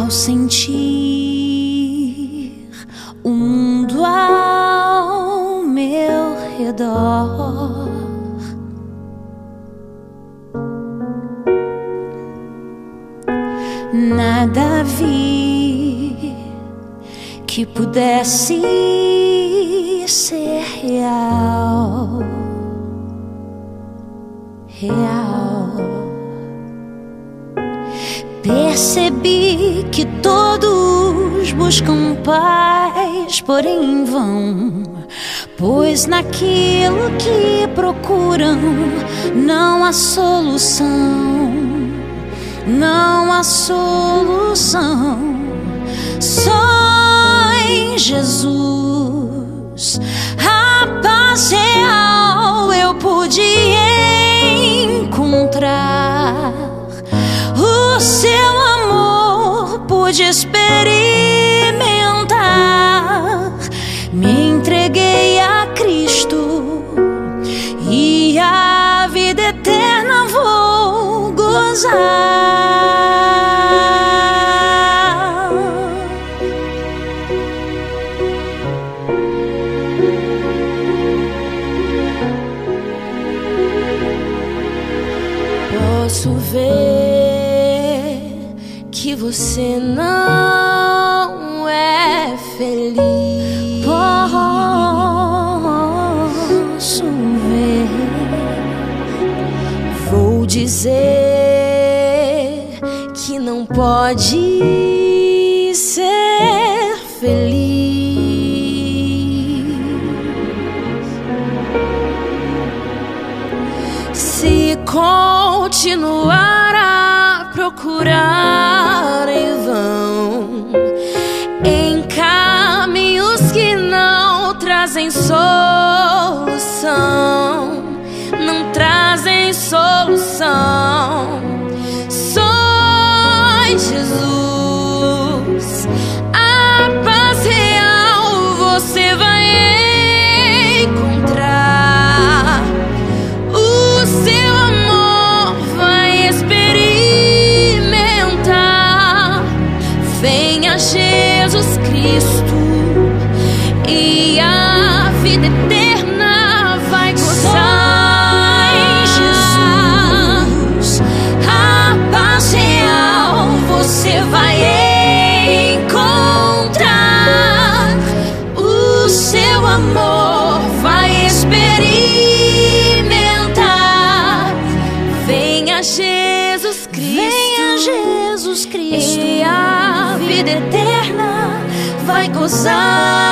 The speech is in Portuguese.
Ao sentir o mundo ao meu redor, nada vi que pudesse ser real, real. Percebi que todos buscam paz, porém em vão. Pois naquilo que procuram não há solução, não há solução. Só Jesus a paz real eu pude encontrar. O seu amor pude experimentar. Me entreguei a Cristo e a vida eterna vou gozar. Posso ver que você não é feliz. Posso ver. Vou dizer que não pode ser feliz. Se continuar a procurar em vão, em caminhos que não trazem solução, Venha Jesus Cristo e a vida eterna vida eterna vai gozar.